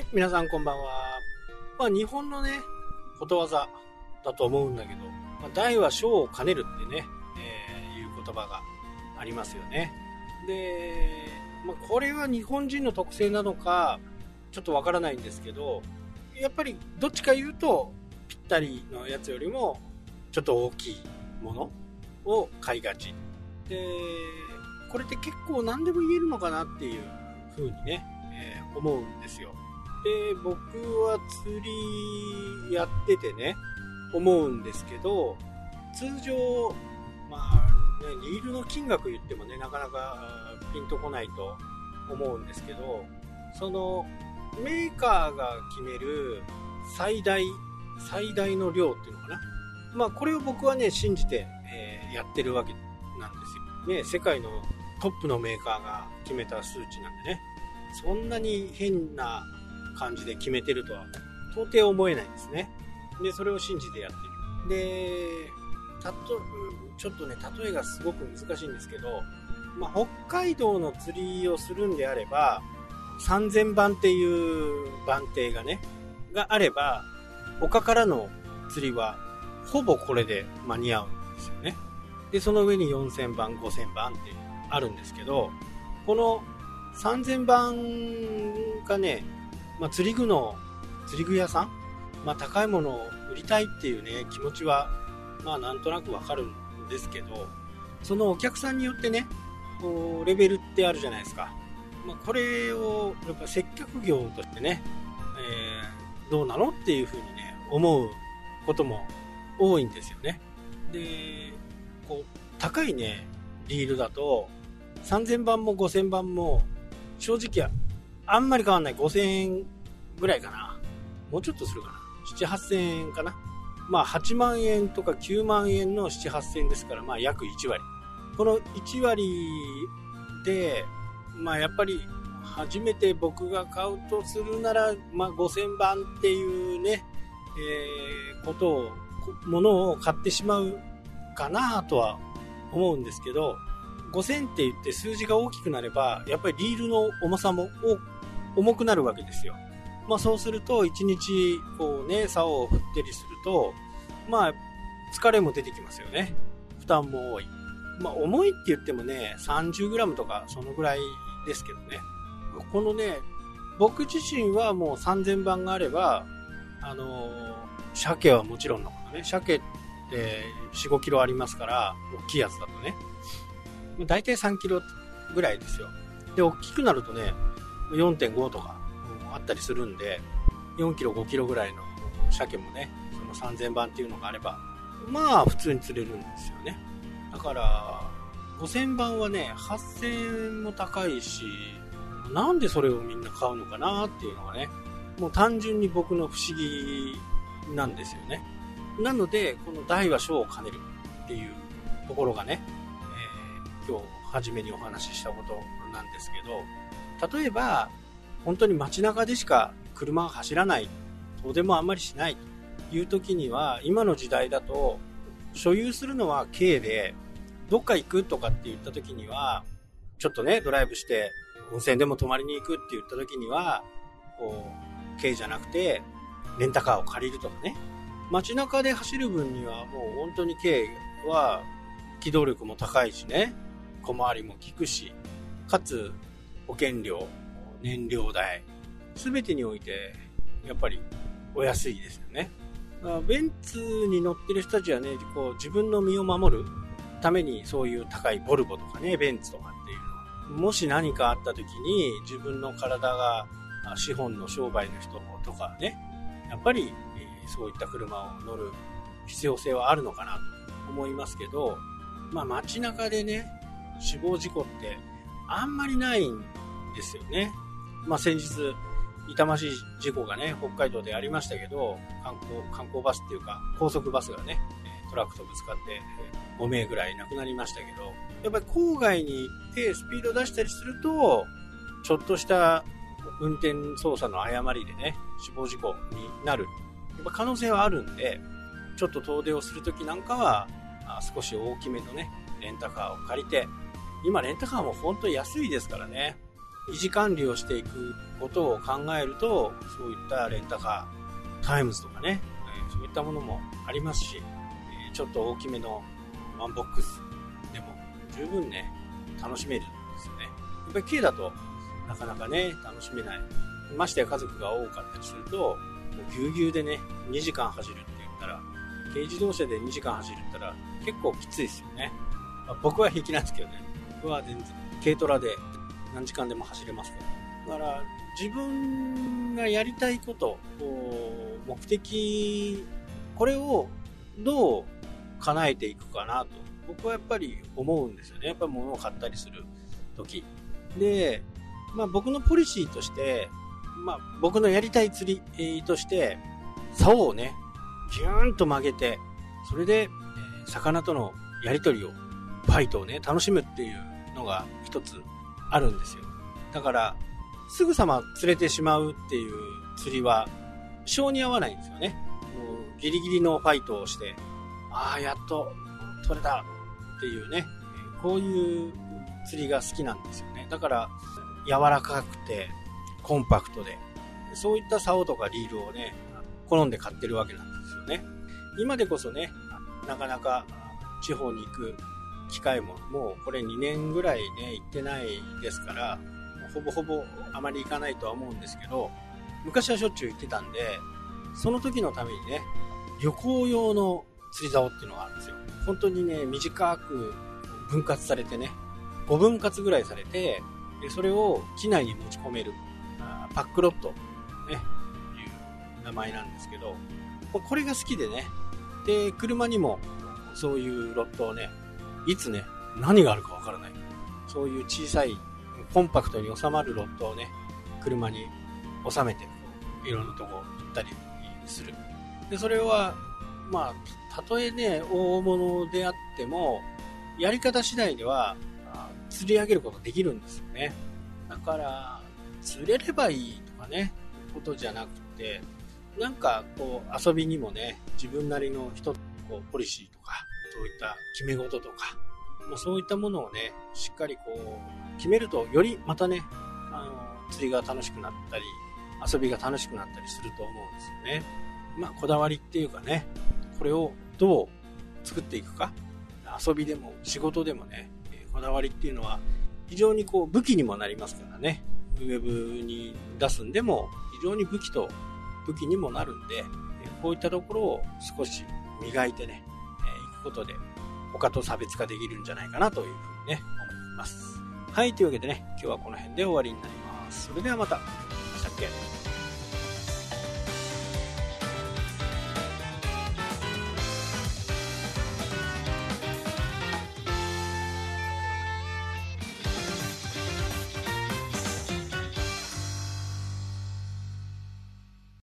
い、皆さんこんばんは。まあ日本のね、ことわざだと思うんだけど、まあ、大は小を兼ねるってね、えー、いう言葉がありますよね。で、まあ、これは日本人の特性なのか、ちょっとわからないんですけど、やっぱりどっちか言うと、ぴったりのやつよりも、ちょっと大きいものを買いがち。で、これって結構何でも言えるのかなっていう風にね、えー、思うんですよ。で、僕は釣りやっててね、思うんですけど、通常、まあ、ね、リールの金額言ってもね、なかなかピンとこないと思うんですけど、その、メーカーが決める最大、最大の量っていうのかな。まあ、これを僕はね、信じて、えー、やってるわけなんですよ。ね、世界のトップのメーカーが決めた数値なんでね、そんなに変な感じで決めてるとは到底思えないんですね。で、それを信じてやってる。で、たと、ちょっとね、例えがすごく難しいんですけど、まあ、北海道の釣りをするんであれば、3000番っていう番艇がね、があれば、他からの釣りは、ほぼこれで間に合うんですよね。で、その上に4000番、5000番ってあるんですけど、この3000番がね、まあ、釣り具の、釣り具屋さんまあ、高いものを売りたいっていうね、気持ちは、まあ、なんとなくわかるんですけど、そのお客さんによってね、こう、レベルってあるじゃないですか。まあ、これを、やっぱ接客業としてね、えー、どうなのっていうふうにね、思うことも多いんですよね。で、こう、高いね、リールだと、3000番も5000番も、正直、あんまり変わんない。5000円ぐらいかな。もうちょっとするかな。7、8000円かな。まあ、8万円とか9万円の7、8000円ですから、まあ、約1割。この1割で、まあ、やっぱり、初めて僕が買うとするなら、まあ、5000番っていうね、えー、ことを、ものを買ってしまうかなとは思うんですけど、5000って言って数字が大きくなれば、やっぱりリールの重さも重くなるわけですよ。まあそうすると、1日、こうね、竿を振ってりすると、まあ、疲れも出てきますよね。負担も多い。まあ重いって言ってもね、30g とかそのぐらいですけどね。このね、僕自身はもう3000番があれば、あのー、鮭はもちろんのことね、鮭って4、5キロありますから、大きいやつだとね。大体3キロぐらいですよ。で、大きくなるとね、4.5とかあったりするんで、4キロ、5キロぐらいの鮭もね、その3000番っていうのがあれば、まあ普通に釣れるんですよね。だから、5000番はね、8000円も高いし、なんでそれをみんな買うのかなっていうのがね、もう単純に僕の不思議なんですよね。なので、この大は小を兼ねるっていうところがねえ、今日初めにお話ししたことなんですけど、例えば、本当に街中でしか車が走らない、遠出もあんまりしない。という時には、今の時代だと、所有するのは軽で、どっか行くとかって言った時には、ちょっとね、ドライブして、温泉でも泊まりに行くって言った時には、こう、軽じゃなくて、レンタカーを借りるとかね。街中で走る分にはもう本当に軽は機動力も高いしね、小回りも効くし、かつ保険料、燃料代、すべてにおいて、やっぱりお安いですよね。ベンツに乗ってる人たちはね、こう自分の身を守るためにそういう高いボルボとかね、ベンツとかっていうの。もし何かあった時に自分の体が資本の商売の人とかね、やっぱりそういった車を乗る必要性はあるのかなと思いますけど、まあ街中でね、死亡事故ってあんまりないんですよね。まあ先日、痛ましい事故がね、北海道でありましたけど、観光、観光バスっていうか、高速バスがね、トラックとぶつかって5名ぐらい亡くなりましたけど、やっぱり郊外に行ってスピード出したりすると、ちょっとした運転操作の誤りでね、死亡事故になる。やっぱ可能性はあるんで、ちょっと遠出をするときなんかは、少し大きめのね、レンタカーを借りて、今レンタカーも本当に安いですからね。維持管理をしていくことを考えると、そういったレンタカー、タイムズとかね、えそういったものもありますし、えちょっと大きめのワンボックスでも十分ね、楽しめるんですよね。やっぱり軽だとなかなかね、楽しめない。ましてや家族が多かったりすると、もうぎゅうぎゅうでね、2時間走るって言ったら、軽自動車で2時間走るって言ったら結構きついですよね。まあ、僕は平気なんですけどね。僕は全然軽トラで何時間でも走れますけど。だから、自分がやりたいこと、目的、これをどう叶えていくかなと、僕はやっぱり思うんですよね。やっぱり物を買ったりする時。で、まあ僕のポリシーとして、まあ僕のやりたい釣りとして、竿をね、ギューンと曲げて、それで、魚とのやりとりを、ファイトをね、楽しむっていうのが一つあるんですよ。だから、すぐさま釣れてしまうっていう釣りは、性に合わないんですよね。もうギリギリのファイトをして、ああ、やっと取れたっていうね、こういう釣りが好きなんですよね。だから、柔らかくて、コンパクトで、そういった竿とかリールをね、好んで買ってるわけなんですよね。今でこそね、なかなか地方に行く機会ももうこれ2年ぐらいね、行ってないですから、ほぼほぼあまり行かないとは思うんですけど、昔はしょっちゅう行ってたんで、その時のためにね、旅行用の釣り竿っていうのがあるんですよ。本当にね、短く分割されてね、5分割ぐらいされて、でそれを機内に持ち込める、パックロット、ね、いう名前なんですけど、これが好きでね、で、車にもそういうロットをね、いつね、何があるかわからない。そういう小さい、コンパクトに収まるロットをね、車に収めて、いろんなとこ行ったりする。で、それは、まあ、たとえね、大物であっても、やり方次第では、釣り上げることができるんですよね。だから、釣れればいいとかね、ことじゃなくて、なんかこう遊びにもね、自分なりの人、こうポリシーとか、そういった決め事とか、まあ、そういったものをね、しっかりこう、決めると、よりまたね、あの、釣りが楽しくなったり、遊びが楽しくなったりすると思うんですよね。まあ、こだわりっていうかね、これをどう作っていくか、遊びでも仕事でもね、こだわりっていうのは非常にこう武器にもなりますからね、ウェブに出すんでも非常に武器と武器にもなるんで、こういったところを少し磨いてね、ことで他と差別化できるんじゃないかなというふうにね、思います。はい、というわけでね、今日はこの辺で終わりになります。それではまた。したっけ